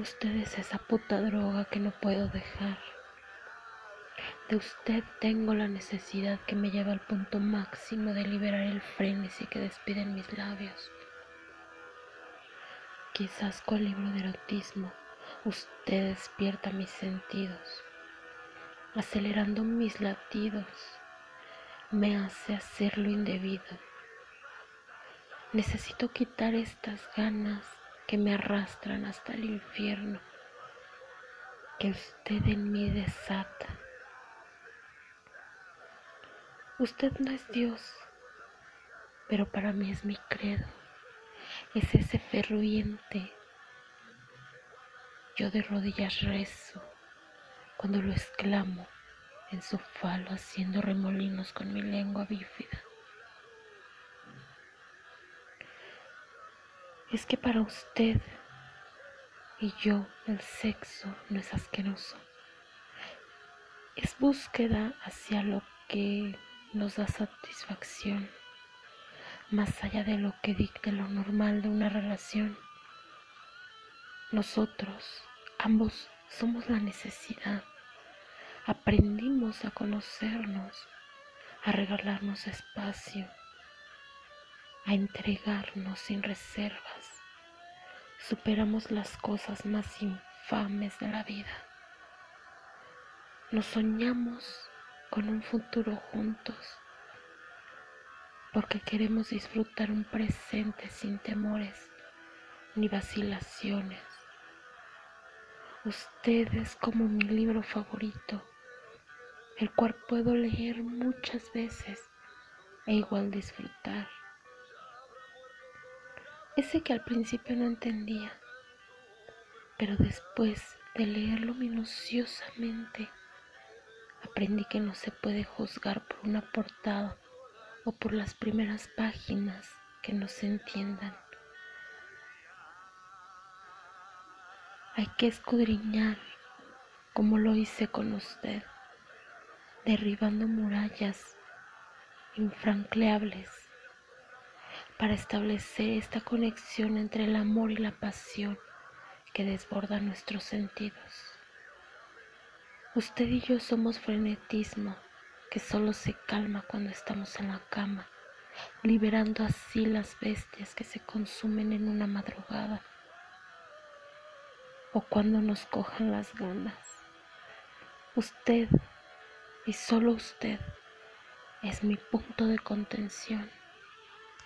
Usted es esa puta droga que no puedo dejar. De usted tengo la necesidad que me lleva al punto máximo de liberar el frenesí que despiden mis labios. Quizás con el libro de erotismo usted despierta mis sentidos, acelerando mis latidos, me hace hacer lo indebido. Necesito quitar estas ganas que me arrastran hasta el infierno que usted en mí desata. Usted no es Dios, pero para mí es mi credo, es ese ferviente. Yo de rodillas rezo cuando lo exclamo en su falo haciendo remolinos con mi lengua bífida. Es que para usted y yo el sexo no es asqueroso. Es búsqueda hacia lo que nos da satisfacción, más allá de lo que dicte lo normal de una relación. Nosotros, ambos, somos la necesidad. Aprendimos a conocernos, a regalarnos espacio a entregarnos sin reservas. Superamos las cosas más infames de la vida. Nos soñamos con un futuro juntos porque queremos disfrutar un presente sin temores ni vacilaciones. Usted es como mi libro favorito, el cual puedo leer muchas veces e igual disfrutar ese que al principio no entendía, pero después de leerlo minuciosamente, aprendí que no se puede juzgar por una portada o por las primeras páginas que no se entiendan. Hay que escudriñar como lo hice con usted, derribando murallas infranqueables para establecer esta conexión entre el amor y la pasión que desborda nuestros sentidos. Usted y yo somos frenetismo que solo se calma cuando estamos en la cama, liberando así las bestias que se consumen en una madrugada o cuando nos cojan las ganas. Usted y solo usted es mi punto de contención.